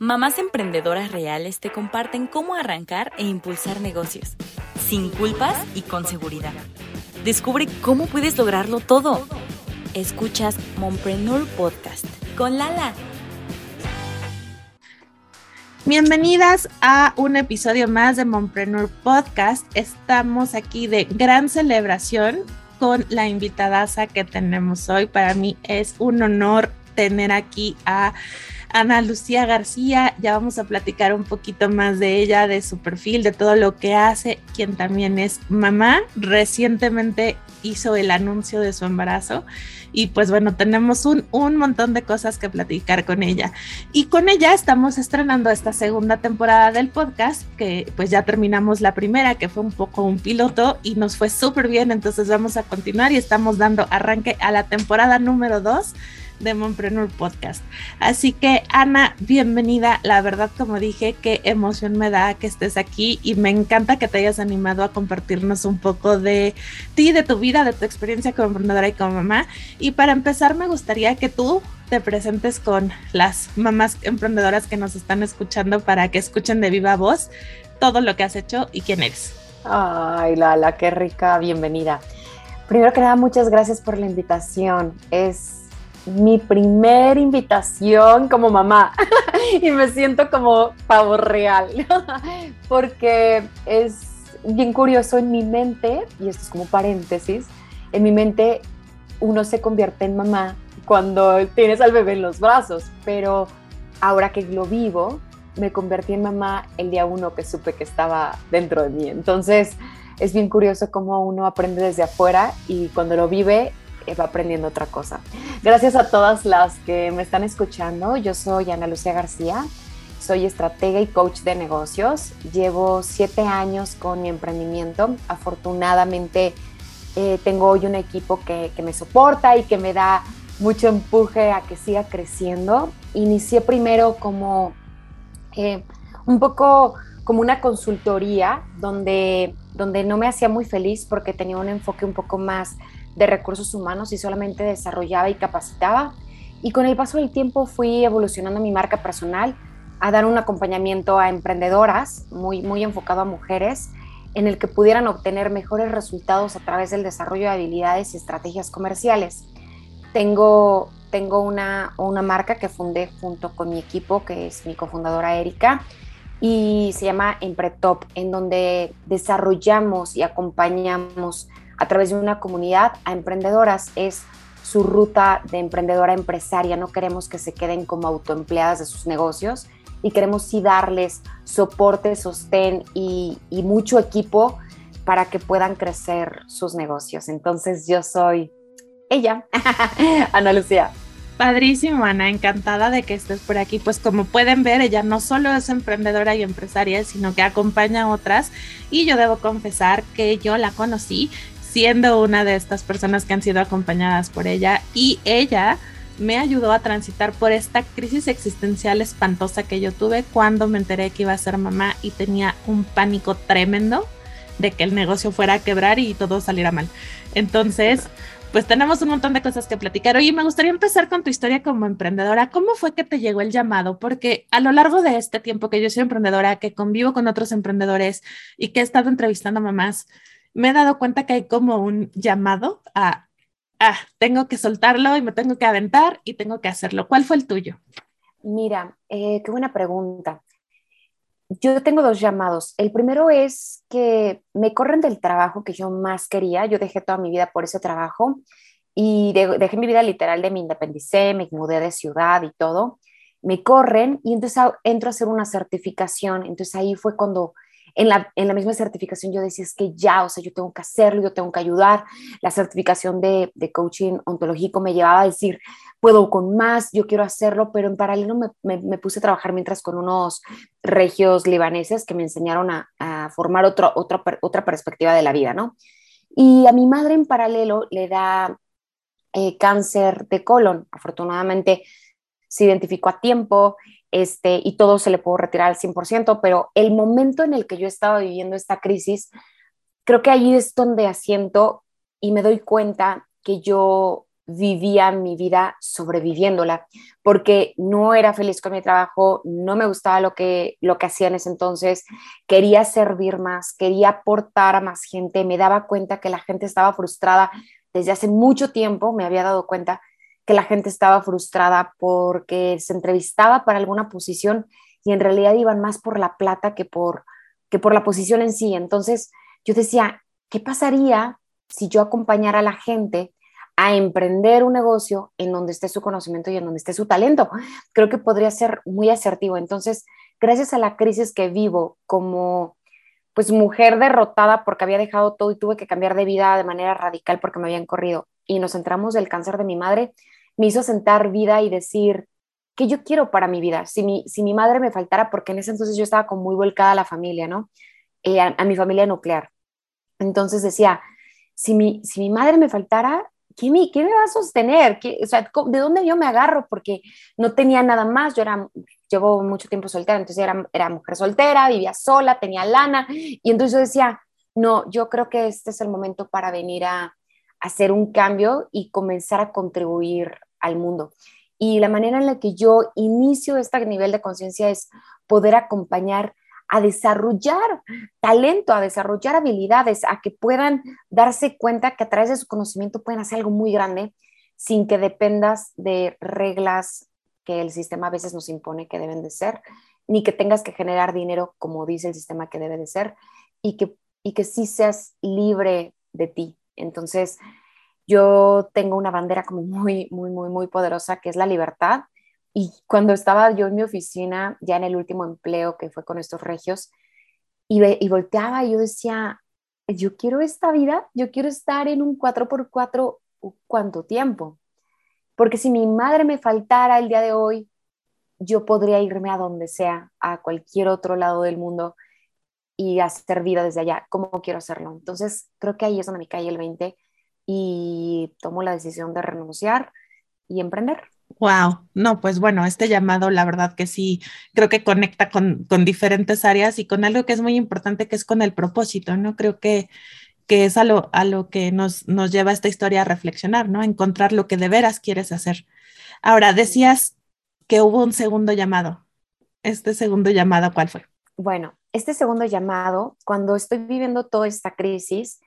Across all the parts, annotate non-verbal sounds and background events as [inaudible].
Mamás emprendedoras reales te comparten cómo arrancar e impulsar negocios, sin culpas y con seguridad. Descubre cómo puedes lograrlo todo. Escuchas Mompreneur Podcast con Lala. Bienvenidas a un episodio más de Mompreneur Podcast. Estamos aquí de gran celebración con la invitadaza que tenemos hoy. Para mí es un honor tener aquí a Ana Lucía García. Ya vamos a platicar un poquito más de ella, de su perfil, de todo lo que hace, quien también es mamá. Recientemente hizo el anuncio de su embarazo y pues bueno, tenemos un, un montón de cosas que platicar con ella. Y con ella estamos estrenando esta segunda temporada del podcast, que pues ya terminamos la primera, que fue un poco un piloto y nos fue súper bien, entonces vamos a continuar y estamos dando arranque a la temporada número dos de Mompreneur Podcast. Así que Ana, bienvenida. La verdad, como dije, qué emoción me da que estés aquí y me encanta que te hayas animado a compartirnos un poco de ti, de tu vida, de tu experiencia como emprendedora y como mamá. Y para empezar, me gustaría que tú te presentes con las mamás emprendedoras que nos están escuchando para que escuchen de viva voz todo lo que has hecho y quién eres. Ay, Lala, qué rica bienvenida. Primero que nada, muchas gracias por la invitación. Es mi primer invitación como mamá [laughs] y me siento como pavo real [laughs] porque es bien curioso en mi mente, y esto es como paréntesis, en mi mente uno se convierte en mamá cuando tienes al bebé en los brazos, pero ahora que lo vivo, me convertí en mamá el día uno que supe que estaba dentro de mí. Entonces, es bien curioso cómo uno aprende desde afuera y cuando lo vive va aprendiendo otra cosa. Gracias a todas las que me están escuchando. Yo soy Ana Lucía García, soy estratega y coach de negocios. Llevo siete años con mi emprendimiento. Afortunadamente eh, tengo hoy un equipo que, me soporta y que me da mucho empuje a que siga creciendo. Inicié primero como eh, un poco como una consultoría donde, donde no me hacía muy feliz porque tenía un enfoque un poco más de recursos humanos y solamente desarrollaba y capacitaba. Y con el paso del tiempo fui evolucionando mi marca personal a dar un acompañamiento a emprendedoras muy, muy enfocado a mujeres en el que pudieran obtener mejores resultados a través del desarrollo de habilidades y estrategias comerciales. Tengo, tengo una, una marca que fundé junto con mi equipo, que es mi cofundadora Erika, y se llama Empretop, en donde desarrollamos y acompañamos a través de una comunidad a emprendedoras. Es su ruta de emprendedora empresaria. No queremos que se queden como autoempleadas de sus negocios y queremos sí darles soporte, sostén y, mucho equipo para que puedan crecer sus negocios. Entonces yo soy ella, [laughs] Ana Lucía. Padrísimo, Ana, encantada de que estés por aquí. Pues como pueden ver, ella no solo es emprendedora y empresaria, sino que acompaña a otras. Y yo debo confesar que yo la conocí siendo una de estas personas que han sido acompañadas por ella y ella me ayudó a transitar por esta crisis existencial espantosa que yo tuve cuando me enteré que iba a ser mamá y tenía un pánico tremendo de que el negocio fuera a quebrar y todo saliera mal. Entonces, pues tenemos un montón de cosas que platicar. Oye, me gustaría empezar con tu historia como emprendedora. ¿Cómo fue que te llegó el llamado? Porque a lo largo de este tiempo que yo soy emprendedora, que convivo con otros emprendedores y que he estado entrevistando a mamás, me he dado cuenta que hay como un llamado a, ah, tengo que soltarlo y me tengo que aventar y tengo que hacerlo. ¿Cuál fue el tuyo? Mira, eh, qué buena pregunta. Yo tengo dos llamados. El primero es que me corren del trabajo que yo más quería. Yo dejé toda mi vida por ese trabajo y dejé mi vida literal de me independicé, me mudé de ciudad y todo. Me corren y entonces entro a hacer una certificación. Entonces ahí fue cuando en la, misma certificación yo decía, es que ya, o sea, yo tengo que hacerlo, yo tengo que ayudar. La certificación de, coaching ontológico me llevaba a decir, puedo con más, yo quiero hacerlo, pero en paralelo me, puse a trabajar mientras con unos regios libaneses que me enseñaron a, formar otra otra perspectiva de la vida, ¿no? Y a mi madre en paralelo le da eh, cáncer de colon. Afortunadamente se identificó a tiempo este, y todo se le pudo retirar al 100%, pero el momento en el que yo estaba viviendo esta crisis, creo que ahí es donde asiento y me doy cuenta que yo vivía mi vida sobreviviéndola, porque no era feliz con mi trabajo, no me gustaba lo que, lo que hacía en ese entonces, quería servir más, quería aportar a más gente, me daba cuenta que la gente estaba frustrada desde hace mucho tiempo, me había dado cuenta que la gente estaba frustrada porque se entrevistaba para alguna posición y en realidad iban más por la plata que por, que por la posición en sí. Entonces yo decía, ¿qué pasaría si yo acompañara a la gente a emprender un negocio en donde esté su conocimiento y en donde esté su talento. Creo que podría ser muy asertivo. Entonces, gracias a la crisis que vivo como pues mujer derrotada porque había dejado todo y tuve que cambiar de vida de manera radical porque me habían corrido y nos centramos del cáncer de mi madre, me hizo sentar vida y decir, ¿qué yo quiero para mi vida? Si mi, si mi madre me faltara, porque en ese entonces yo estaba como muy volcada a la familia, ¿no? Eh, a, mi familia nuclear. Entonces decía, si mi, si mi madre me faltara, ¿qué me, qué me va a sostener? o sea, ¿De dónde yo me agarro? Porque no tenía nada más, yo era, llevo mucho tiempo soltera, entonces era, era mujer soltera, vivía sola, tenía lana, y entonces yo decía, no, yo creo que este es el momento para venir a, a hacer un cambio y comenzar a contribuir al mundo. Y la manera en la que yo inicio este nivel de conciencia es poder acompañar a desarrollar talento, a desarrollar habilidades, a que puedan darse cuenta que a través de su conocimiento pueden hacer algo muy grande sin que dependas de reglas que el sistema a veces nos impone que deben de ser, ni que tengas que generar dinero como dice el sistema que debe de ser, y que, y que sí seas libre de ti. Entonces, yo tengo una bandera como muy, muy, muy, muy poderosa que es la libertad y cuando estaba yo en mi oficina, ya en el último empleo que fue con estos regios, y, y volteaba y yo decía, yo quiero esta vida, yo quiero estar en un 4x4 cuánto tiempo. Porque si mi madre me faltara el día de hoy, yo podría irme a donde sea, a cualquier otro lado del mundo y hacer vida desde allá, como quiero hacerlo. Entonces, creo que ahí es donde me cae el 20 y tomo la decisión de renunciar y emprender. Wow, no, pues bueno, este llamado, la verdad que sí, creo que conecta con, con, diferentes áreas y con algo que es muy importante, que es con el propósito, ¿no? Creo que, que es a lo, a lo que nos, nos lleva esta historia a reflexionar, ¿no? Encontrar lo que de veras quieres hacer. Ahora, decías que hubo un segundo llamado. Este segundo llamado, ¿cuál fue? Bueno, este segundo llamado, cuando estoy viviendo toda esta crisis,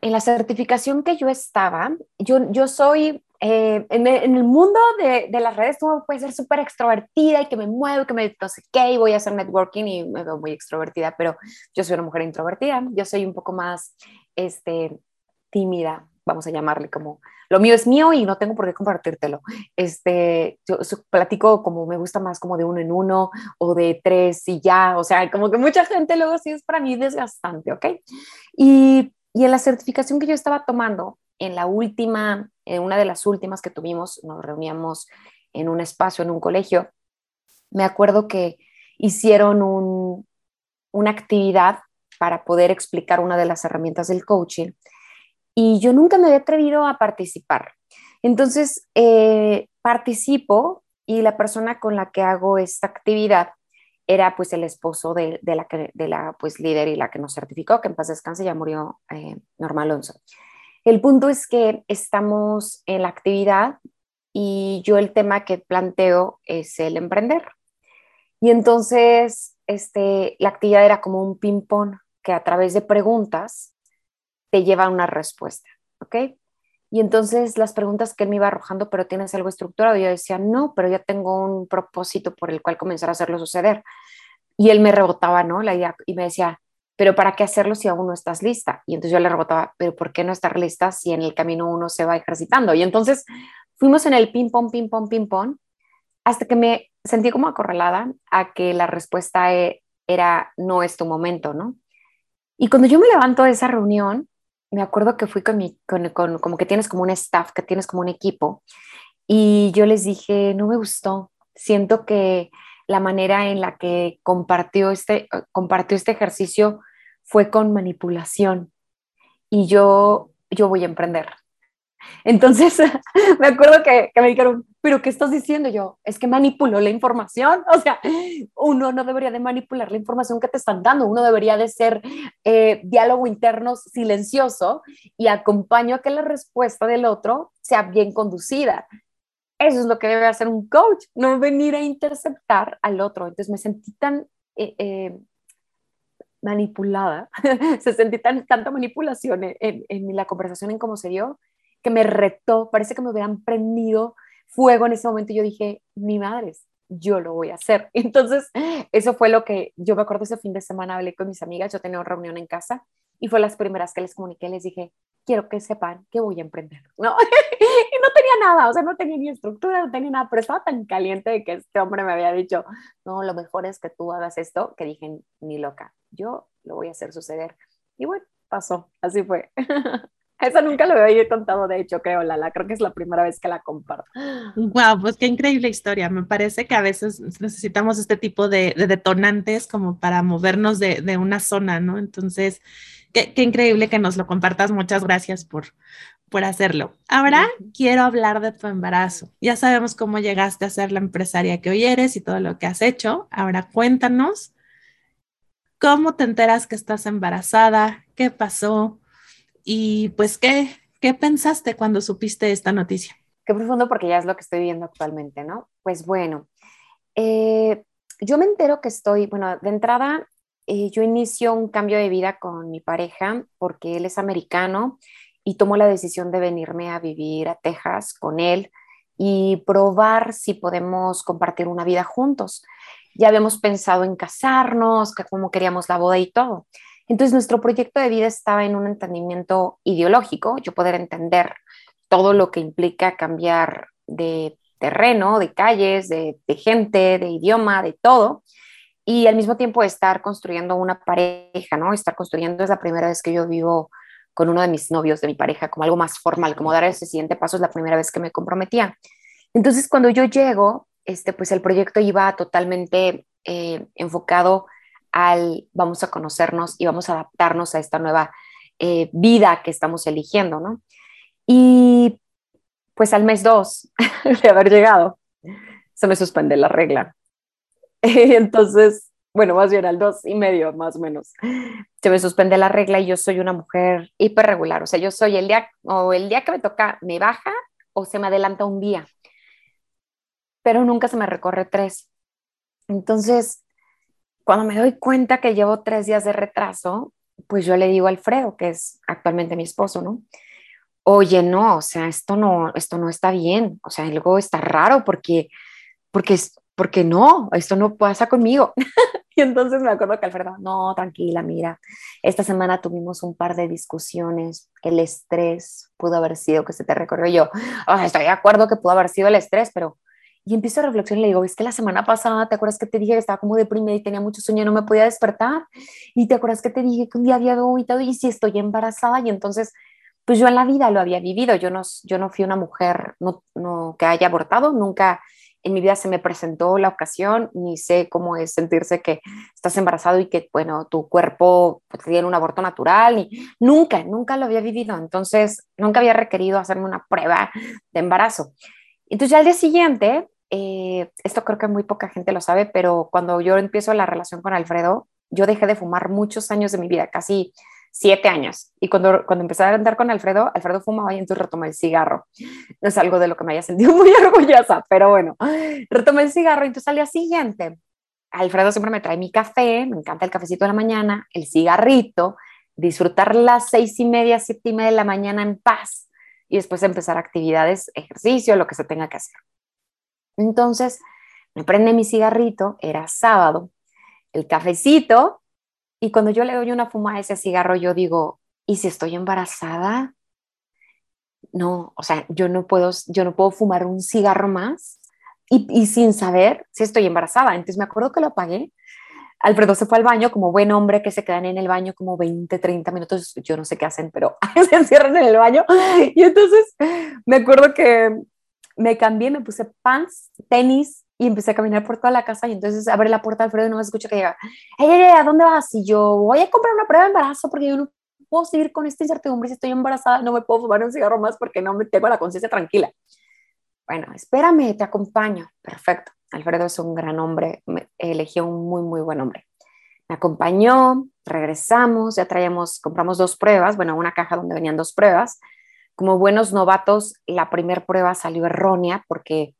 en la certificación que yo estaba, yo, yo soy eh, en, el mundo de, las redes, tú puedes ser súper extrovertida y que me muevo, que me no sé qué, y voy a hacer networking y me veo muy extrovertida, pero yo soy una mujer introvertida, yo soy un poco más este, tímida, vamos a llamarle como, lo mío es mío y no tengo por qué compartírtelo. Este, yo platico como me gusta más como de uno en uno o de tres y ya, o sea, como que mucha gente luego sí es para mí desgastante, ¿ok? Y, y en la certificación que yo estaba tomando, en la última, en una de las últimas que tuvimos, nos reuníamos en un espacio, en un colegio, me acuerdo que hicieron una actividad para poder explicar una de las herramientas del coaching y yo nunca me había atrevido a participar. Entonces, eh, participo y la persona con la que hago esta actividad era pues el esposo de, la, de la pues líder y la que nos certificó, que en paz descanse, ya murió eh, Norma Alonso. El punto es que estamos en la actividad y yo el tema que planteo es el emprender. Y entonces este, la actividad era como un ping-pong que a través de preguntas te lleva a una respuesta, ¿ok? Y entonces las preguntas que él me iba arrojando, pero tienes algo estructurado, yo decía, no, pero ya tengo un propósito por el cual comenzar a hacerlo suceder. Y él me rebotaba, ¿no? La idea, y me decía, pero ¿para qué hacerlo si aún no estás lista? Y entonces yo le rebotaba, pero ¿por qué no estar lista si en el camino uno se va ejercitando? Y entonces fuimos en el ping pong, ping pong, ping pong, hasta que me sentí como acorralada a que la respuesta e, era no es tu momento, ¿no? Y cuando yo me levanto de esa reunión, me acuerdo que fui con mi, con, con, como que tienes como un staff, que tienes como un equipo, y yo les dije, no me gustó, siento que la manera en la que compartió este, compartió este ejercicio fue con manipulación y yo, yo voy a emprender. Entonces, [laughs] me acuerdo que, me dijeron, pero ¿qué estás diciendo? Yo, es que manipuló la información. [laughs] O sea, uno no debería de manipular la información que te están dando, uno debería de ser eh, diálogo interno silencioso y acompaño a que la respuesta del otro sea bien conducida. Eso es lo que debe hacer un coach, no venir a interceptar al otro. Entonces me sentí tan eh, eh, manipulada, [laughs] se sentí tan, tanta manipulación en, la conversación, en cómo se dio, que me retó, parece que me hubieran prendido fuego en ese momento y yo dije, mi madre, yo lo voy a hacer. [laughs] Entonces, eso fue lo que yo me acuerdo ese fin de semana, hablé con mis amigas, yo tenía una reunión en casa y fue las primeras que les comuniqué, les dije, quiero que sepan que voy a emprender, [laughs] ¿no? y no tenía nada, o sea, no tenía ni estructura, no tenía nada, pero estaba tan caliente de que este hombre me había dicho, no, lo mejor es que tú hagas esto, que dije, ni loca, yo lo voy a hacer suceder. Y bueno, pasó, así fue. [laughs] Eso nunca lo había contado, de hecho, creo, Lala. Creo que es la primera vez que la comparto. Wow, pues qué increíble historia. Me parece que a veces necesitamos este tipo de, detonantes como para movernos de, de, una zona, ¿no? Entonces, qué, qué, increíble que nos lo compartas. Muchas gracias por, por hacerlo. Ahora quiero hablar de tu embarazo. Ya sabemos cómo llegaste a ser la empresaria que hoy eres y todo lo que has hecho. Ahora cuéntanos cómo te enteras que estás embarazada, qué pasó y pues, ¿qué, ¿qué pensaste cuando supiste esta noticia? Qué profundo porque ya es lo que estoy viviendo actualmente, ¿no? Pues bueno, eh, yo me entero que estoy, bueno, de entrada, eh, yo inicio un cambio de vida con mi pareja porque él es americano y tomo la decisión de venirme a vivir a Texas con él y probar si podemos compartir una vida juntos. Ya habíamos pensado en casarnos, que cómo queríamos la boda y todo. Entonces, nuestro proyecto de vida estaba en un entendimiento ideológico, yo poder entender todo lo que implica cambiar de terreno, de calles, de, gente, de idioma, de todo, y al mismo tiempo estar construyendo una pareja, ¿no? Estar construyendo es la primera vez que yo vivo con uno de mis novios de mi pareja, como algo más formal, como dar ese siguiente paso es la primera vez que me comprometía. Entonces, cuando yo llego, este, pues el proyecto iba totalmente eh, enfocado al vamos a conocernos y vamos a adaptarnos a esta nueva eh, vida que estamos eligiendo, ¿no? Y pues al mes dos [laughs] de haber llegado, se me suspende la regla. [laughs] Entonces, bueno, más bien al dos y medio, más o menos, se me suspende la regla y yo soy una mujer hiperregular. O sea, yo soy el día, o el día que me toca, me baja o se me adelanta un día, pero nunca se me recorre tres. Entonces, cuando me doy cuenta que llevo tres días de retraso, pues yo le digo a Alfredo, que es actualmente mi esposo, ¿no? Oye, no, o sea, esto no, esto no está bien, o sea, algo está raro porque, porque, porque no, esto no pasa conmigo. [laughs] y entonces me acuerdo que Alfredo, no, tranquila, mira, esta semana tuvimos un par de discusiones, el estrés pudo haber sido que se te recorrió. yo, estoy de acuerdo que pudo haber sido el estrés, pero y empiezo a reflexionar y le digo, es que la semana pasada, ¿te acuerdas que te dije que estaba como deprimida y tenía mucho sueño no me podía despertar? Y te acuerdas que te dije que un día había vomitado y si estoy embarazada y entonces, pues yo en la vida lo había vivido, yo no, yo no fui una mujer no, no, que haya abortado, nunca en mi vida se me presentó la ocasión, ni sé cómo es sentirse que estás embarazado y que, bueno, tu cuerpo pues, tiene un aborto natural, y nunca, nunca lo había vivido, entonces nunca había requerido hacerme una prueba de embarazo. Entonces ya al día siguiente, eh, esto creo que muy poca gente lo sabe, pero cuando yo empiezo la relación con Alfredo, yo dejé de fumar muchos años de mi vida, casi siete años. Y cuando, cuando empecé a andar con Alfredo, Alfredo fumaba y entonces retomé el cigarro. No es algo de lo que me haya sentido [laughs] muy orgullosa, pero bueno, retomé el cigarro. Y entonces al día siguiente, Alfredo siempre me trae mi café, me encanta el cafecito de la mañana, el cigarrito, disfrutar las seis y media, siete y media de la mañana en paz y después empezar actividades, ejercicio, lo que se tenga que hacer. Entonces, me prende mi cigarrito, era sábado, el cafecito, y cuando yo le doy una fuma a ese cigarro, yo digo, ¿y si estoy embarazada? No, o sea, yo no puedo, yo no puedo fumar un cigarro más y, y sin saber si estoy embarazada. Entonces me acuerdo que lo apagué. Alfredo se fue al baño como buen hombre que se quedan en el baño como 20, 30 minutos, yo no sé qué hacen, pero [laughs] se encierran en el baño. Y entonces me acuerdo que me cambié, me puse pants, tenis y empecé a caminar por toda la casa y entonces abre la puerta Alfredo y no me escucha que llega, hey, ¿a dónde vas? Y yo voy a comprar una prueba de embarazo porque yo no puedo seguir con esta incertidumbre si estoy embarazada, no me puedo fumar un cigarro más porque no me tengo la conciencia tranquila. Bueno, espérame, te acompaño. Perfecto. Alfredo es un gran hombre, eligió un muy, muy buen hombre. Me acompañó, regresamos, ya traíamos, compramos dos pruebas, bueno, una caja donde venían dos pruebas. Como buenos novatos, la primera prueba salió errónea porque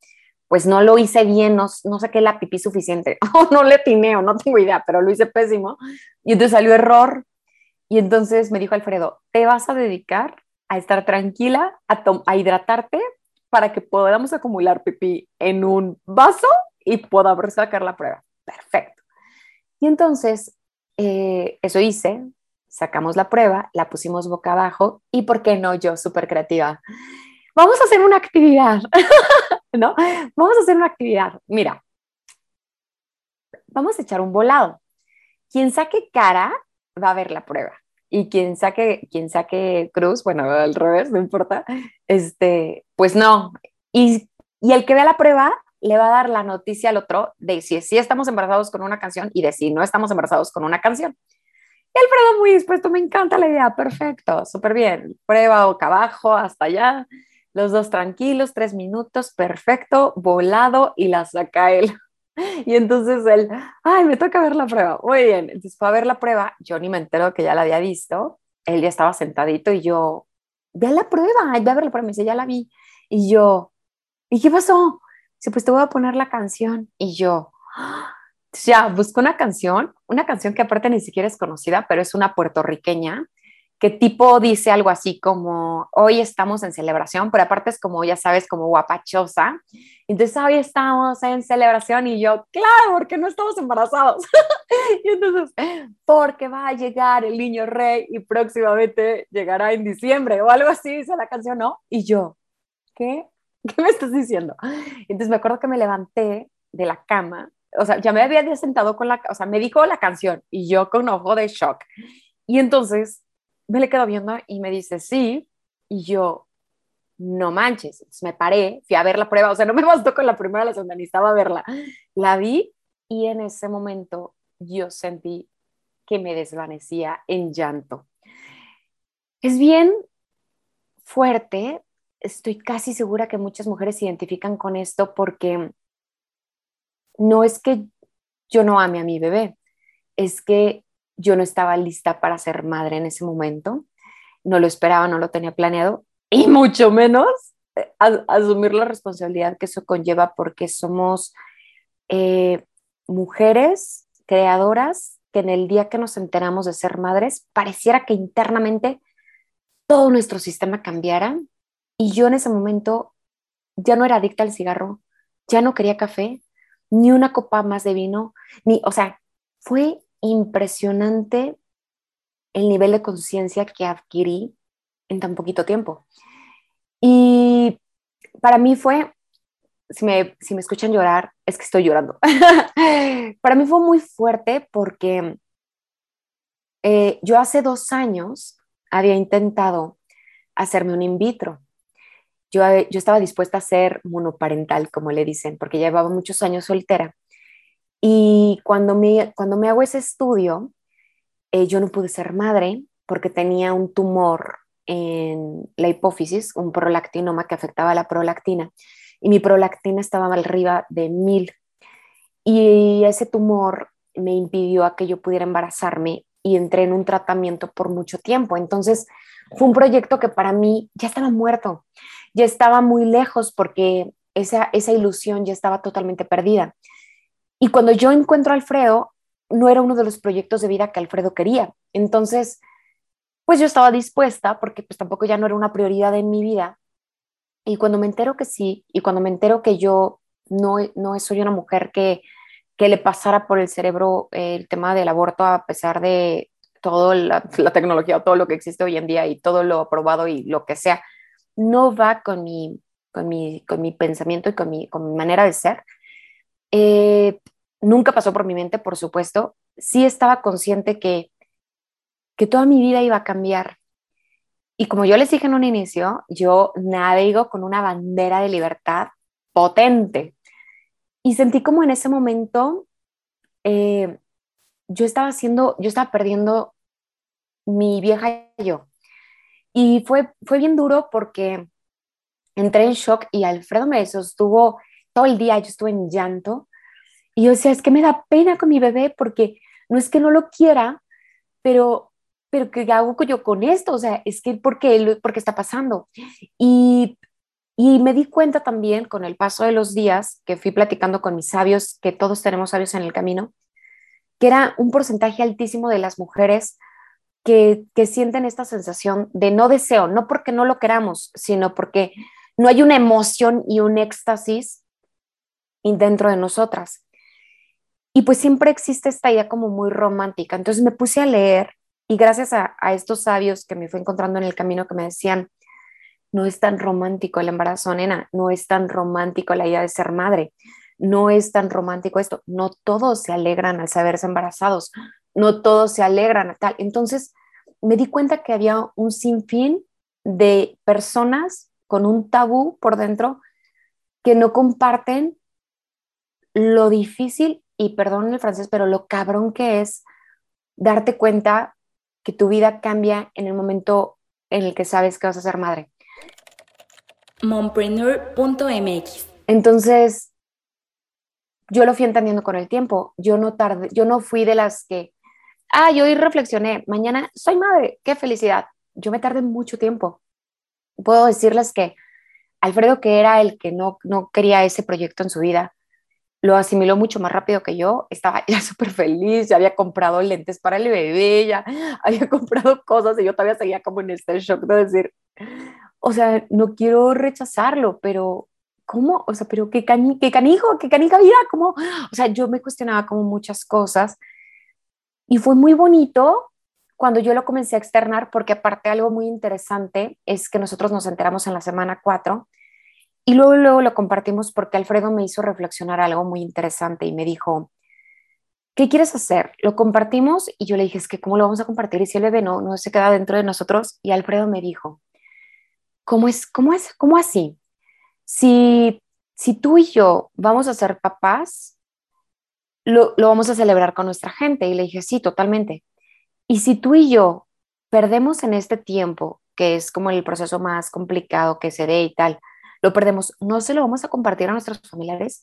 pues no lo hice bien, no, no saqué la pipí suficiente, [laughs] no le atiné, o no tengo idea, pero lo hice pésimo. Y entonces salió error. Y entonces me dijo Alfredo, te vas a dedicar a estar tranquila, a, a hidratarte para que podamos acumular pipí en un vaso y podamos sacar la prueba. Perfecto. Y entonces, eh, eso hice, sacamos la prueba, la pusimos boca abajo y, ¿por qué no yo, súper creativa? Vamos a hacer una actividad, [laughs] ¿no? Vamos a hacer una actividad. Mira, vamos a echar un volado. Quien saque cara va a ver la prueba y quien saque, quien saque cruz, bueno, al revés, no importa, este, pues no. Y, y el que vea la prueba le va a dar la noticia al otro de si, si estamos embarazados con una canción y de si no estamos embarazados con una canción. Alfredo muy dispuesto, me encanta la idea, perfecto, súper bien. Prueba boca abajo, hasta allá, los dos tranquilos, tres minutos, perfecto, volado y la saca él. [laughs] Y entonces él, ay, me toca ver la prueba. Muy bien, entonces fue a ver la prueba, yo ni me entero que ya la había visto, él ya estaba sentadito y yo, ve la prueba, ve a ver la prueba, me dice, ya la vi. Y yo, ¿y qué pasó? Dice, pues te voy a poner la canción. Y yo, ya, busco una canción, una canción que aparte ni siquiera es conocida, pero es una puertorriqueña, que tipo dice algo así como, hoy estamos en celebración, pero aparte es como, ya sabes, como guapachosa. Entonces, hoy estamos en celebración y yo, claro, porque no estamos embarazados. [laughs] y entonces, porque va a llegar el niño rey y próximamente llegará en diciembre o algo así, dice la canción, ¿no? Y yo, ¿qué? ¿Qué me estás diciendo? Entonces me acuerdo que me levanté de la cama, o sea, ya me había sentado con la, o sea, me dijo la canción y yo con ojo de shock. Y entonces me le quedo viendo y me dice, sí, y yo, no manches. Me paré, fui a ver la prueba, o sea, no me bastó con la primera, la segunda, necesitaba verla. La vi y en ese momento yo sentí que me desvanecía en llanto. Es bien fuerte estoy casi segura que muchas mujeres se identifican con esto porque no es que yo no ame a mi bebé, es que yo no estaba lista para ser madre en ese momento, no lo esperaba, no lo tenía planeado y mucho menos eh, asumir la responsabilidad que eso conlleva porque somos eh, mujeres creadoras que en el día que nos enteramos de ser madres, pareciera que internamente todo nuestro sistema cambiara y yo en ese momento ya no era adicta al cigarro, ya no quería café, ni una copa más de vino, ni, o sea, fue impresionante el nivel de conciencia que adquirí en tan poquito tiempo. Y para mí fue, si me, si me escuchan llorar, es que estoy llorando. [laughs] para mí fue muy fuerte porque eh, yo hace dos años había intentado hacerme un in vitro yo, yo estaba dispuesta a ser monoparental, como le dicen, porque llevaba muchos años soltera. Y cuando me, cuando me hago ese estudio, eh, yo no pude ser madre porque tenía un tumor en la hipófisis, un prolactinoma que afectaba a la prolactina, y mi prolactina estaba arriba de mil. Y ese tumor me impidió a que yo pudiera embarazarme y entré en un tratamiento por mucho tiempo. Entonces, fue un proyecto que para mí ya estaba muerto ya estaba muy lejos porque esa, esa ilusión ya estaba totalmente perdida. Y cuando yo encuentro a Alfredo, no era uno de los proyectos de vida que Alfredo quería. Entonces, pues yo estaba dispuesta porque pues tampoco ya no era una prioridad en mi vida. Y cuando me entero que sí, y cuando me entero que yo no, no soy una mujer que, que le pasara por el cerebro el tema del aborto a pesar de toda la, la, tecnología, todo lo que existe hoy en día y todo lo aprobado y lo que sea, no va con mi, con mi, con mi pensamiento y con mi, con mi manera de ser. Eh, nunca pasó por mi mente, por supuesto. Sí estaba consciente que, que toda mi vida iba a cambiar. Y como yo les dije en un inicio, yo navego con una bandera de libertad potente. Y sentí como en ese momento eh, yo estaba haciendo, yo estaba perdiendo mi vieja yo. Y fue, fue bien duro porque entré en shock y Alfredo me sostuvo todo el día, yo estuve en llanto. Y yo decía, es que me da pena con mi bebé porque no es que no lo quiera, pero, pero ¿qué hago yo con esto? O sea, es que ¿por qué, ¿por qué está pasando? Y, y me di cuenta también con el paso de los días que fui platicando con mis sabios, que todos tenemos sabios en el camino, que era un porcentaje altísimo de las mujeres que, sienten esta sensación de no deseo, no porque no lo queramos, sino porque no hay una emoción y un éxtasis dentro de nosotras. Y pues siempre existe esta idea como muy romántica. Entonces me puse a leer y gracias a, a estos sabios que me fue encontrando en el camino que me decían, no es tan romántico el embarazo, nena, no es tan romántico la idea de ser madre, no es tan romántico esto, no todos se alegran al saberse embarazados, no todos se alegran tal. Entonces me di cuenta que había un sinfín de personas con un tabú por dentro que no comparten lo difícil, y perdón el francés, pero lo cabrón que es darte cuenta que tu vida cambia en el momento en el que sabes que vas a ser madre. Mompreneur.mx Entonces, yo lo fui entendiendo con el tiempo. Yo no tardé, yo no fui de las que, ah, yo hoy reflexioné, mañana soy madre, qué felicidad. Yo me tardé mucho tiempo. Puedo decirles que Alfredo, que era el que no, no quería ese proyecto en su vida, lo asimiló mucho más rápido que yo, estaba ya [laughs] súper feliz, ya había comprado lentes para el bebé, ya [laughs] había comprado cosas y yo todavía seguía como en este shock de decir, o sea, no quiero rechazarlo, pero ¿cómo? O sea, pero qué, qué canijo, qué canija vida, ¿cómo? O sea, yo me cuestionaba como muchas cosas y fue muy bonito cuando yo lo comencé a externar, porque aparte algo muy interesante es que nosotros nos enteramos en la semana 4 y luego, luego lo compartimos porque Alfredo me hizo reflexionar algo muy interesante y me dijo, ¿qué quieres hacer? Lo compartimos y yo le dije, es que ¿cómo lo vamos a compartir? Y si el bebé no, no se queda dentro de nosotros. Y Alfredo me dijo, ¿cómo es? ¿Cómo es? ¿Cómo así? Si, si tú y yo vamos a ser papás, lo, lo vamos a celebrar con nuestra gente. Y le dije, sí, totalmente. Y si tú y yo perdemos en este tiempo, que es como el proceso más complicado que se dé y tal, lo perdemos, no se lo vamos a compartir a nuestros familiares.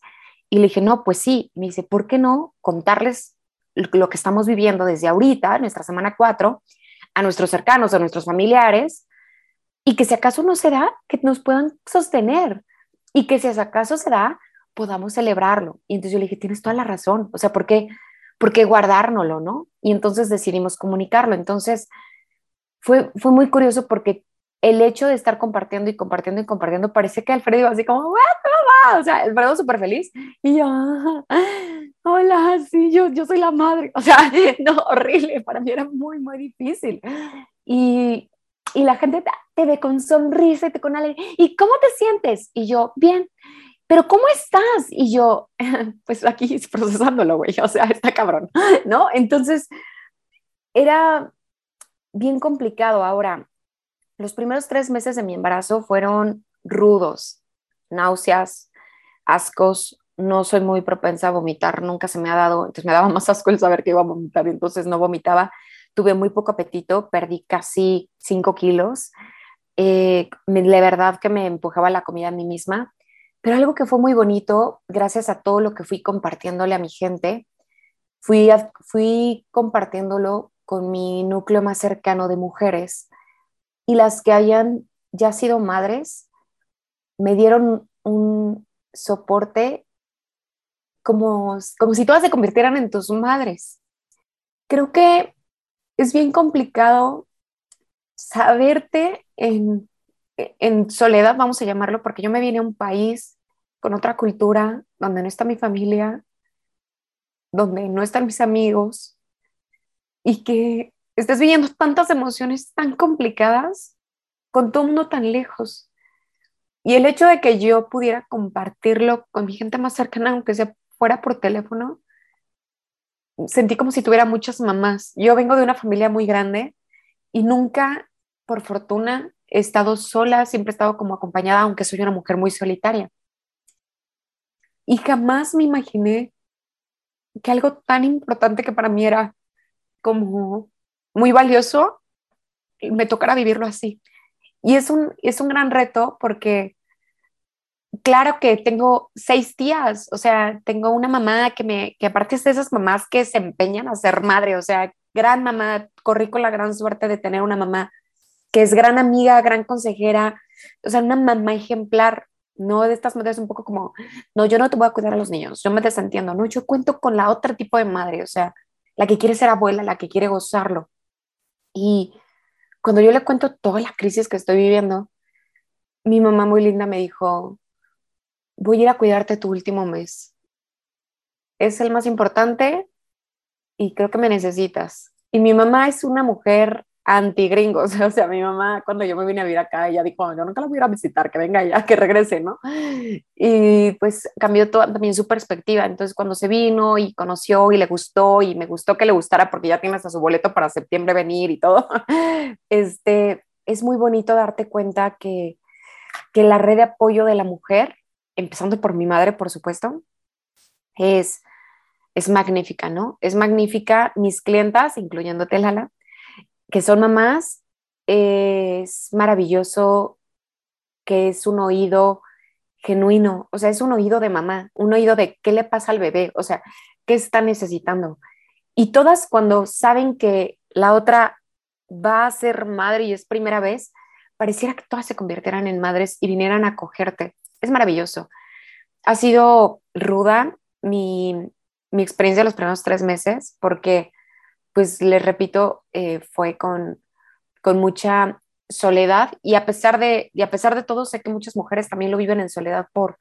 Y le dije, no, pues sí. me dice, ¿por qué no contarles lo que estamos viviendo desde ahorita, nuestra semana 4, a nuestros cercanos, a nuestros familiares? Y que si acaso no se da, que nos puedan sostener. Y que si acaso se da, podamos celebrarlo. Y entonces yo le dije, tienes toda la razón. O sea, ¿por qué, por qué guardárnoslo, no? Y entonces decidimos comunicarlo. Entonces, fue, fue muy curioso porque el hecho de estar compartiendo y compartiendo y compartiendo, parece que Alfredo iba así como, O sea, Alfredo súper feliz. Y yo, hola, sí, yo, yo soy la madre. O sea, [laughs] no, horrible, para mí era muy, muy difícil. Y, y la gente te, ve con sonrisa y te con alegría. ¿Y cómo te sientes? Y yo, bien. Pero ¿cómo estás? Y yo, [laughs] pues aquí [laughs] procesándolo, güey. O sea, está cabrón, [laughs] ¿no? Entonces, era bien complicado. Ahora, los primeros tres meses de mi embarazo fueron rudos, náuseas, ascos. No soy muy propensa a vomitar, nunca se me ha dado, entonces me daba más asco el saber que iba a vomitar, entonces no vomitaba. Tuve muy poco apetito, perdí casi cinco kilos. Eh, la verdad que me empujaba la comida a mí misma, pero algo que fue muy bonito, gracias a todo lo que fui compartiéndole a mi gente, fui, fui compartiéndolo con mi núcleo más cercano de mujeres y las que hayan ya sido madres me dieron un soporte como, como si todas se convirtieran en tus madres. Creo que es bien complicado saberte en, en soledad, vamos a llamarlo, porque yo me vine a un país con otra cultura, donde no está mi familia, donde no están mis amigos, y que estés viviendo tantas emociones tan complicadas con todo mundo tan lejos. Y el hecho de que yo pudiera compartirlo con mi gente más cercana, aunque sea fuera por teléfono, sentí como si tuviera muchas mamás. Yo vengo de una familia muy grande y nunca, por fortuna, he estado sola, siempre he estado como acompañada, aunque soy una mujer muy solitaria. Y jamás me imaginé que algo tan importante que para mí era como muy valioso me tocara vivirlo así. Y es un, es un gran reto porque claro que tengo seis tías, o sea, tengo una mamá que me, que aparte es de esas mamás que se empeñan a ser madre, o sea, gran mamá, corrí con la gran suerte de tener una mamá que es gran amiga, gran consejera, o sea, una mamá ejemplar, no de estas madres un poco como, no, yo no te voy a cuidar a los niños, yo me desentiendo, no, yo cuento con la otra tipo de madre, o sea, la que quiere ser abuela, la que quiere gozarlo. Y cuando yo le cuento toda la crisis que estoy viviendo, mi mamá muy linda me dijo, voy a ir a cuidarte tu último mes. Es el más importante y creo que me necesitas. Y mi mamá es una mujer anti-gringos, [laughs] o sea, mi mamá cuando yo me vine a vivir acá, ella dijo, yo nunca la voy a visitar, que venga ya, [laughs] que regrese, ¿no? Y pues cambió toda, también su perspectiva, entonces cuando se vino y conoció y le gustó y me gustó que le gustara porque ya tiene hasta su boleto para septiembre venir y todo, [laughs] este, es muy bonito darte cuenta que, que la red de apoyo de la mujer, empezando por mi madre, por supuesto, es, es magnífica, ¿no? Es magnífica, mis clientas, incluyéndote Lala, que son mamás, es maravilloso que es un oído genuino, o sea, es un oído de mamá, un oído de qué le pasa al bebé, o sea, qué está necesitando. Y todas cuando saben que la otra va a ser madre y es primera vez, pareciera que todas se convirtieran en madres y vinieran a acogerte. Es maravilloso. Ha sido ruda mi, mi experiencia los primeros tres meses porque pues les repito, eh, fue con, con mucha soledad y a pesar de a pesar de todo sé que muchas mujeres también lo viven en soledad por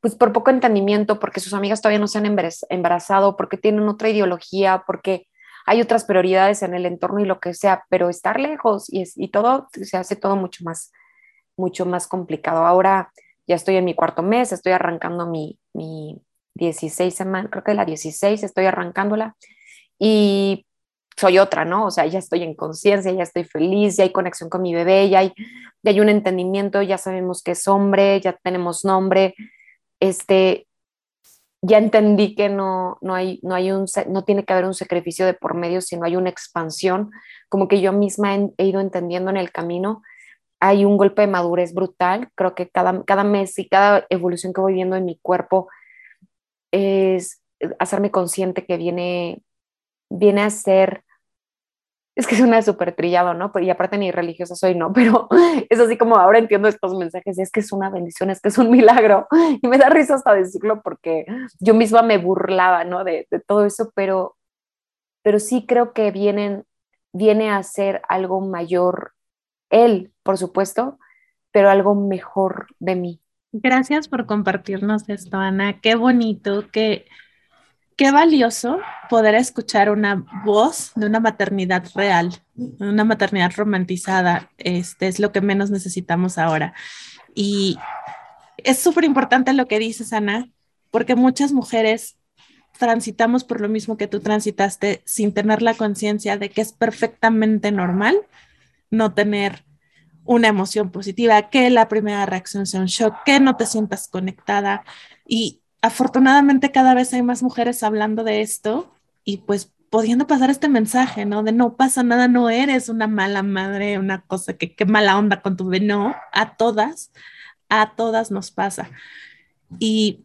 pues por poco entendimiento porque sus amigas todavía no se han embarazado porque tienen otra ideología porque hay otras prioridades en el entorno y lo que sea pero estar lejos y, y todo se hace todo mucho más mucho más complicado. Ahora ya estoy en mi cuarto mes estoy arrancando mi mi 16 semana creo que la 16 estoy arrancándola y soy otra, ¿no? O sea, ya estoy en conciencia, ya estoy feliz, ya hay conexión con mi bebé, ya hay, ya hay un entendimiento, ya sabemos que es hombre, ya tenemos nombre, este, ya entendí que no, no, hay, no, hay un, no tiene que haber un sacrificio de por medio, sino hay una expansión, como que yo misma he, he ido entendiendo en el camino. Hay un golpe de madurez brutal, creo que cada, cada mes y cada evolución que voy viendo en mi cuerpo es hacerme consciente que viene viene a ser, es que es una súper trillado, ¿no? Y aparte ni religiosa soy, no, [laughs] pero es así como ahora entiendo estos mensajes, es que es una bendición, es que es un milagro. [laughs] Y me da risa hasta decirlo porque yo misma me burlaba, ¿no? De, de todo eso, pero, pero sí creo que vienen, viene a ser algo mayor, él, por supuesto, pero algo mejor de mí. Gracias por compartirnos esto, Ana. Qué bonito, que qué valioso poder escuchar una voz de una maternidad real, una maternidad romantizada. Este es lo que menos necesitamos ahora. Y es súper importante lo que dices, Ana, porque muchas mujeres transitamos por lo mismo que tú transitaste sin tener la conciencia de que es perfectamente normal no tener una emoción positiva, que la primera reacción sea un shock, que no te sientas conectada. Y afortunadamente cada vez hay más mujeres hablando de esto y pues pudiendo pasar este mensaje, ¿no? De no pasa nada, no eres una mala madre, una cosa que qué mala onda con tu bebé, no, a todas, a todas nos pasa. Y,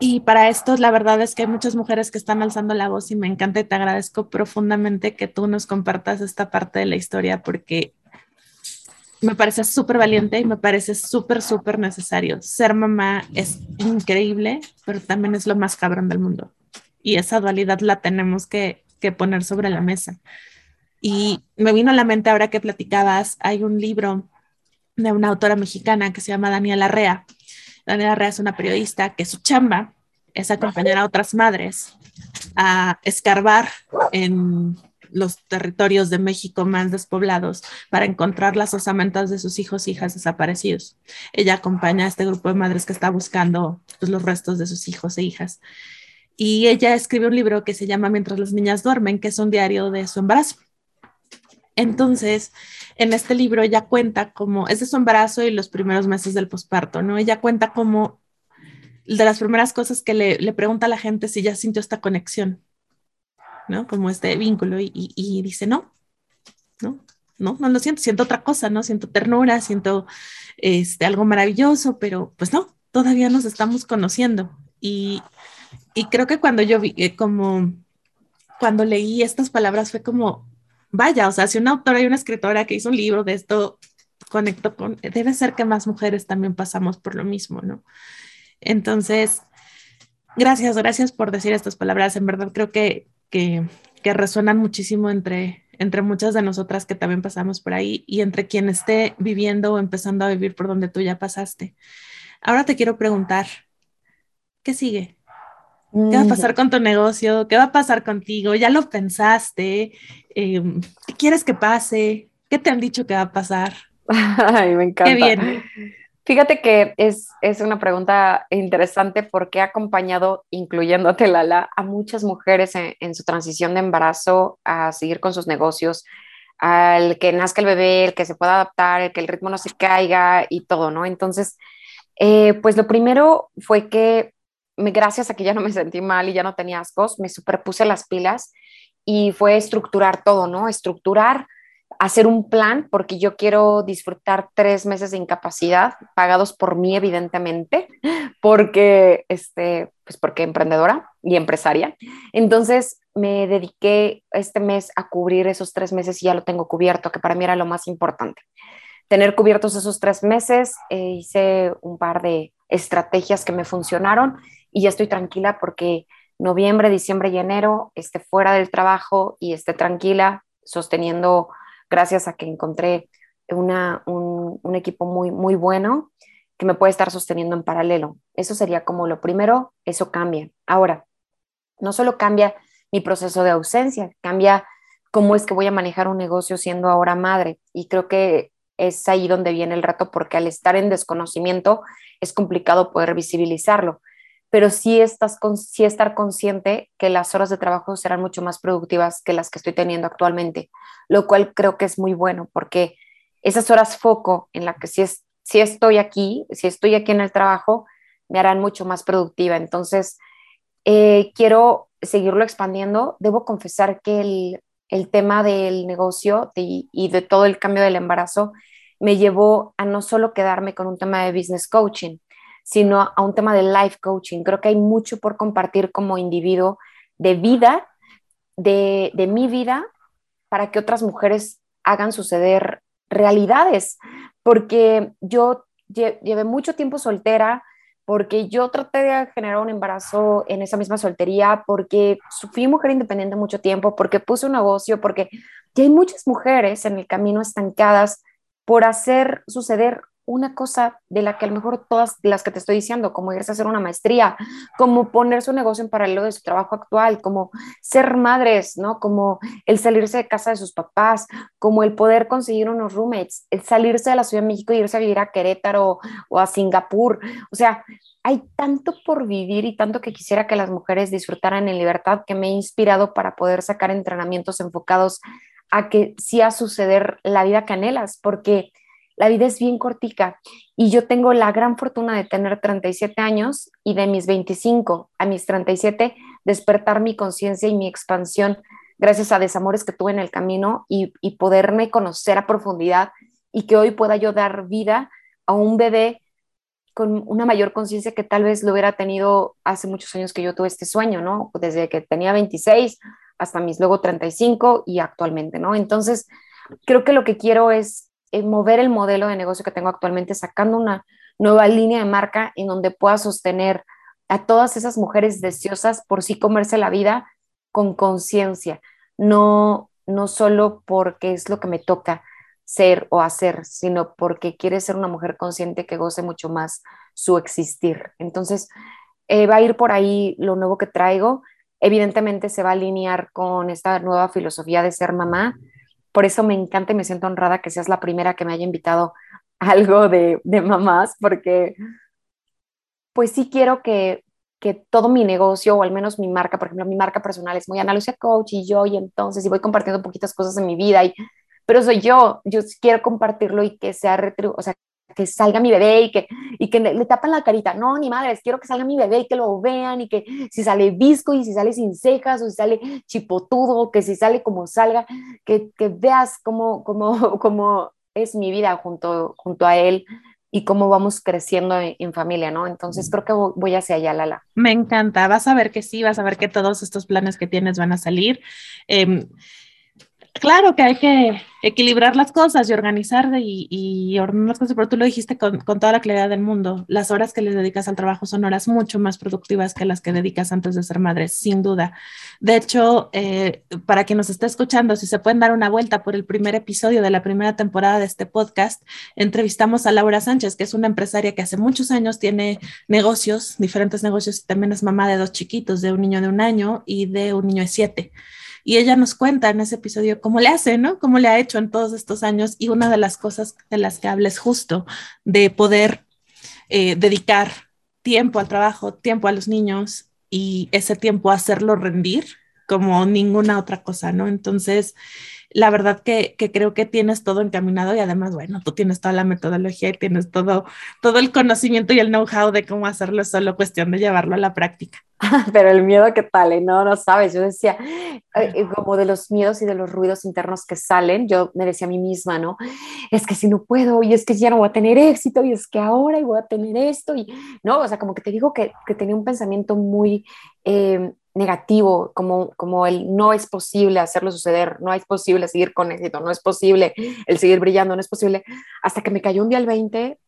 y para esto la verdad es que hay muchas mujeres que están alzando la voz y me encanta y te agradezco profundamente que tú nos compartas esta parte de la historia porque me parece súper valiente y me parece súper, súper necesario. Ser mamá es increíble, pero también es lo más cabrón del mundo. Y esa dualidad la tenemos que, que poner sobre la mesa. Y me vino a la mente ahora que platicabas, hay un libro de una autora mexicana que se llama Daniela Rea. Daniela Rea es una periodista que su chamba es acompañar a otras madres a escarbar en los territorios de México más despoblados para encontrar las osamentas de sus hijos e hijas desaparecidos. Ella acompaña a este grupo de madres que está buscando pues, los restos de sus hijos e hijas. Y ella escribe un libro que se llama Mientras las niñas duermen, que es un diario de su embarazo. Entonces, en este libro ella cuenta cómo es de su embarazo y los primeros meses del posparto, ¿no? Ella cuenta cómo de las primeras cosas que le, le pregunta a la gente si ya sintió esta conexión ¿no? Como este vínculo y, dice no, ¿no? no, no lo siento, siento otra cosa, ¿no? Siento ternura, siento este, algo maravilloso, pero pues no, todavía nos estamos conociendo. Y, y creo que cuando yo vi, eh, como, cuando leí estas palabras fue como, vaya, o sea, si una autora y una escritora que hizo un libro de esto conectó con, debe ser que más mujeres también pasamos por lo mismo, ¿no? Entonces, gracias, gracias por decir estas palabras. En verdad creo que, que, que resuenan muchísimo entre, entre muchas de nosotras que también pasamos por ahí y entre quien esté viviendo o empezando a vivir por donde tú ya pasaste. Ahora te quiero preguntar, ¿qué sigue? ¿Qué va a pasar con tu negocio? ¿Qué va a pasar contigo? ¿Ya lo pensaste? Em, ¿Qué quieres que pase? ¿Qué te han dicho que va a pasar? [laughs] Ay, me encanta. Qué bien. Fíjate que es, es una pregunta interesante porque he acompañado, incluyéndote, Lala, a muchas mujeres en, en, su transición de embarazo a seguir con sus negocios, al que nazca el bebé, el que se pueda adaptar, el que el ritmo no se caiga y todo, ¿no? Entonces, eh, pues lo primero fue que gracias a que ya no me sentí mal y ya no tenía ascos, me superpuse las pilas y fue estructurar todo, ¿no? Estructurar, hacer un plan, porque yo quiero disfrutar tres meses de incapacidad, pagados por mí, evidentemente, porque, este, pues porque emprendedora y empresaria. Entonces me dediqué este mes a cubrir esos tres meses y ya lo tengo cubierto, que para mí era lo más importante. Tener cubiertos esos tres meses, eh, hice un par de estrategias que me funcionaron y ya estoy tranquila porque noviembre, diciembre y enero esté fuera del trabajo y esté tranquila, sosteniendo, gracias a que encontré una, un, equipo muy, muy bueno que me puede estar sosteniendo en paralelo. Eso sería como lo primero, eso cambia. Ahora, no solo cambia mi proceso de ausencia, cambia cómo es que voy a manejar un negocio siendo ahora madre. Y creo que es ahí donde viene el rato porque al estar en desconocimiento es complicado poder visibilizarlo pero sí, estás con, sí estar consciente que las horas de trabajo serán mucho más productivas que las que estoy teniendo actualmente, lo cual creo que es muy bueno porque esas horas foco en las que si, es, si estoy aquí, si estoy aquí en el trabajo, me harán mucho más productiva. Entonces, eh, quiero seguirlo expandiendo. Debo confesar que el tema del negocio y de todo el cambio del embarazo me llevó a no solo quedarme con un tema de business coaching, sino a un tema de life coaching. Creo que hay mucho por compartir como individuo de vida, de, de mi vida, para que otras mujeres hagan suceder realidades, porque yo llevé mucho tiempo soltera, porque yo traté de generar un embarazo en esa misma soltería, porque fui mujer independiente mucho tiempo, porque puse un negocio, porque ya hay muchas mujeres en el camino estancadas por hacer suceder una cosa de la que a lo mejor todas las que te estoy diciendo, como irse a hacer una maestría, como poner su negocio en paralelo de su trabajo actual, como ser madres, ¿no? Como el salirse de casa de sus papás, como el poder conseguir unos roommates, el salirse de la Ciudad de México y irse a vivir a Querétaro o a Singapur. O sea, hay tanto por vivir y tanto que quisiera que las mujeres disfrutaran en libertad que me he inspirado para poder sacar entrenamientos enfocados a que sí a suceder la vida que anhelas, porque la vida es bien cortica y yo tengo la gran fortuna de tener 37 años y de mis 25 a mis 37 despertar mi conciencia y mi expansión gracias a desamores que tuve en el camino y, y poderme conocer a profundidad y que hoy pueda yo dar vida a un bebé con una mayor conciencia que tal vez lo hubiera tenido hace muchos años que yo tuve este sueño, ¿no? Desde que tenía 26 hasta mis luego 35 y actualmente, ¿no? Entonces, creo que lo que quiero es mover el modelo de negocio que tengo actualmente, sacando una nueva línea de marca en donde pueda sostener a todas esas mujeres deseosas por sí comerse la vida con conciencia, no, no solo porque es lo que me toca ser o hacer, sino porque quiere ser una mujer consciente que goce mucho más su existir. Entonces, eh, va a ir por ahí lo nuevo que traigo. Evidentemente se va a alinear con esta nueva filosofía de ser mamá, por eso me encanta y me siento honrada que seas la primera que me haya invitado a [laughs] algo de, de mamás, porque pues sí quiero que, que todo mi negocio, o al menos mi marca, por ejemplo, mi marca personal es muy Analucia Coach y yo, y entonces, y voy compartiendo poquitas cosas en mi vida, y, pero soy yo, yo quiero compartirlo y que sea, o sea, que salga mi bebé y que, y que le, tapan la carita. No, ni madres, quiero que salga mi bebé y que lo vean y que si sale visco y si sale sin cejas o si sale chipotudo, que si sale como salga, que, que veas cómo, cómo, [laughs] cómo es mi vida junto, junto a él y cómo vamos creciendo en, familia, ¿no? Entonces creo que voy hacia allá, Lala. Me encanta, vas a ver que sí, vas a ver que todos estos planes que tienes van a salir. Eh, claro que hay que equilibrar las cosas y organizar y, y ordenar las cosas, pero tú lo dijiste con, con, toda la claridad del mundo. Las horas que le dedicas al trabajo son horas mucho más productivas que las que dedicas antes de ser madre, sin duda. De hecho, eh, para quien nos esté escuchando, si se pueden dar una vuelta por el primer episodio de la primera temporada de este podcast, entrevistamos a Laura Sánchez, que es una empresaria que hace muchos años tiene negocios, diferentes negocios, y también es mamá de dos chiquitos, de un niño de un año y de un niño de siete y ella nos cuenta en ese episodio cómo le hace, ¿no? Cómo le ha hecho en todos estos años y una de las cosas de las que habla es justo de poder eh, dedicar tiempo al trabajo, tiempo a los niños y ese tiempo hacerlo rendir como ninguna otra cosa, ¿no? Entonces, la verdad que, que, creo que tienes todo encaminado y además, bueno, tú tienes toda la metodología y tienes todo, todo el conocimiento y el know-how de cómo hacerlo, solo cuestión de llevarlo a la práctica. [laughs] Pero el miedo, ¿qué tal? Eh? No, no sabes. Yo decía, eh, como de los miedos y de los ruidos internos que salen, yo me decía a mí misma, ¿no? Es que si no puedo, y es que ya no voy a tener éxito, y es que ahora y voy a tener esto, y no, o sea, como que te digo que, que tenía un pensamiento muy eh, negativo, como, como el no es posible hacerlo suceder, no es posible seguir con éxito, no es posible el seguir brillando, no es posible, hasta que me cayó un día el 20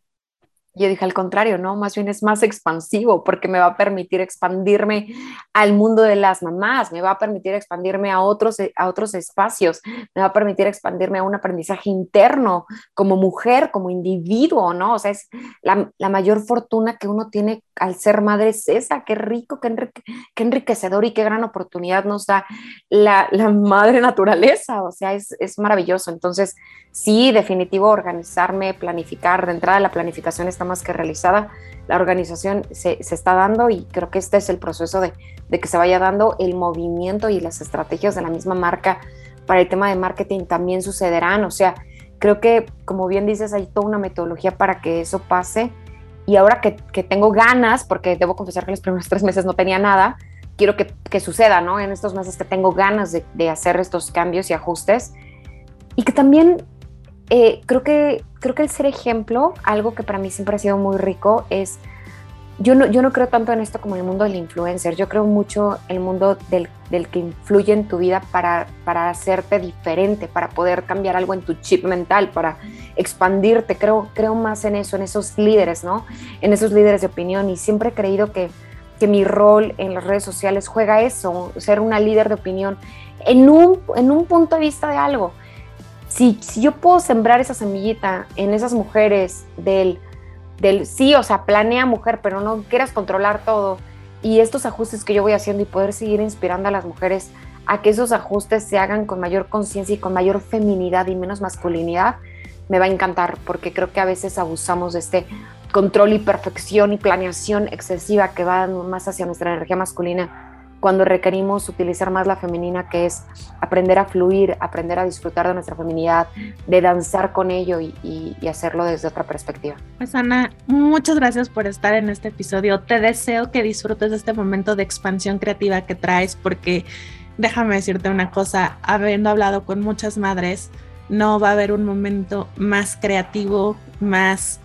yo dije al contrario, ¿no? Más bien es más expansivo porque me va a permitir expandirme al mundo de las mamás, me va a permitir expandirme a otros, a otros espacios, me va a permitir expandirme a un aprendizaje interno como mujer, como individuo, ¿no? O sea, es la, la mayor fortuna que uno tiene al ser madre es esa, qué rico, qué, enriquecedor y qué gran oportunidad nos da la, madre naturaleza, o sea, es, maravilloso. Entonces, sí, definitivo, organizarme, planificar, de entrada la planificación está más que realizada, la organización se, se está dando y creo que este es el proceso de, de, que se vaya dando el movimiento y las estrategias de la misma marca para el tema de marketing también sucederán, o sea, creo que como bien dices, hay toda una metodología para que eso pase y ahora que, que tengo ganas, porque debo confesar que los primeros [laughs] tres meses no tenía nada, quiero que, que suceda, ¿no? En estos meses que tengo ganas de, de hacer estos cambios y ajustes y que también eh, creo, que, creo que el ser ejemplo, algo que para mí siempre ha sido muy rico, es, yo no, yo no creo tanto en esto como en el mundo del influencer, yo creo mucho en el mundo del, del que influye en tu vida para, para hacerte diferente, para poder cambiar algo en tu chip mental, para expandirte, creo, creo más en eso, en esos líderes, ¿no? En esos líderes de opinión. Y siempre he creído que, que mi rol en las redes sociales juega eso, ser una líder de opinión en un, en un punto de vista de algo. Si, yo puedo sembrar esa semillita en esas mujeres del, del sí, o sea, planea mujer, pero no quieras controlar todo, y estos ajustes que yo voy haciendo y poder seguir inspirando a las mujeres a que esos ajustes se hagan con mayor conciencia y con mayor feminidad y menos masculinidad, me va a encantar porque creo que a veces abusamos de este control y perfección y planeación excesiva que va más hacia nuestra energía masculina cuando requerimos utilizar más la femenina, que es aprender a fluir, aprender a disfrutar de nuestra feminidad, de danzar con ello y, hacerlo desde otra perspectiva. Pues Ana, muchas gracias por estar en este episodio. Te deseo que disfrutes de este momento de expansión creativa que traes, porque déjame decirte una cosa, habiendo hablado con muchas madres, no va a haber un momento más creativo, más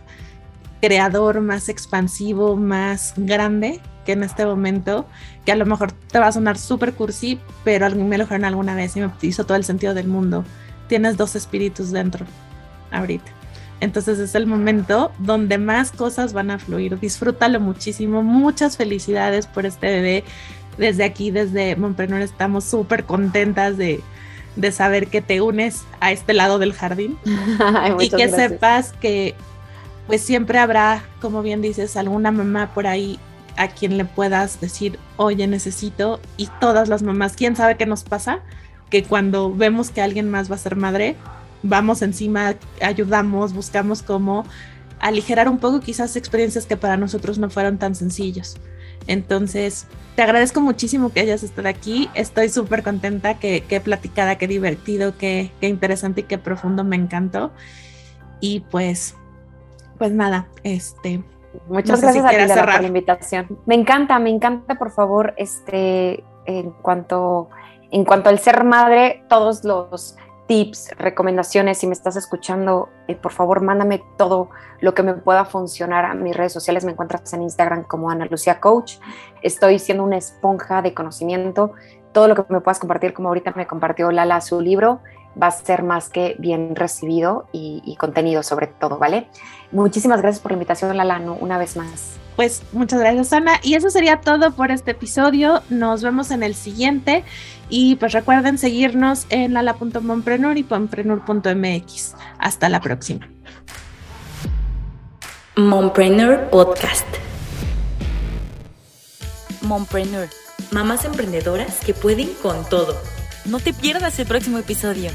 creador, más expansivo, más grande que en este momento, que a lo mejor te va a sonar súper cursi, pero me lo dijeron alguna vez y me hizo todo el sentido del mundo. Tienes dos espíritus dentro, ahorita. Entonces es el momento donde más cosas van a fluir. Disfrútalo muchísimo. Muchas felicidades por este bebé. Desde aquí, desde Montpreneur, estamos súper contentas de, de, saber que te unes a este lado del jardín. [laughs] y que sepas que pues siempre habrá, como bien dices, alguna mamá por ahí a quien le puedas decir, oye, necesito, y todas las mamás, ¿quién sabe qué nos pasa? Que cuando vemos que alguien más va a ser madre, vamos encima, ayudamos, buscamos cómo aligerar un poco quizás experiencias que para nosotros no fueron tan sencillos. Entonces, te agradezco muchísimo que hayas estado aquí. Estoy súper contenta, que, que platicada, qué divertido, qué, qué interesante y qué profundo me encantó. Y pues pues nada, este. Muchas gracias a ti por la invitación. Me encanta, me encanta, por favor, este, en cuanto, en cuanto al ser madre, todos los tips, recomendaciones, si me estás escuchando, eh, por favor, mándame todo lo que me pueda funcionar a mis redes sociales. Me encuentras en Instagram como Ana Lucía Coach. Estoy siendo una esponja de conocimiento. Todo lo que me puedas compartir, como ahorita me compartió Lala su libro, va a ser más que bien recibido y, contenido sobre todo, ¿vale? Muchísimas gracias por la invitación, Lala, una vez más. Pues muchas gracias, Ana. Y eso sería todo por este episodio. Nos vemos en el siguiente. Y pues recuerden seguirnos en lala.momprenur y momprenur.mx. Hasta la próxima. Mompreneur Podcast. Mompreneur. Mamás emprendedoras que pueden con todo. No te pierdas el próximo episodio.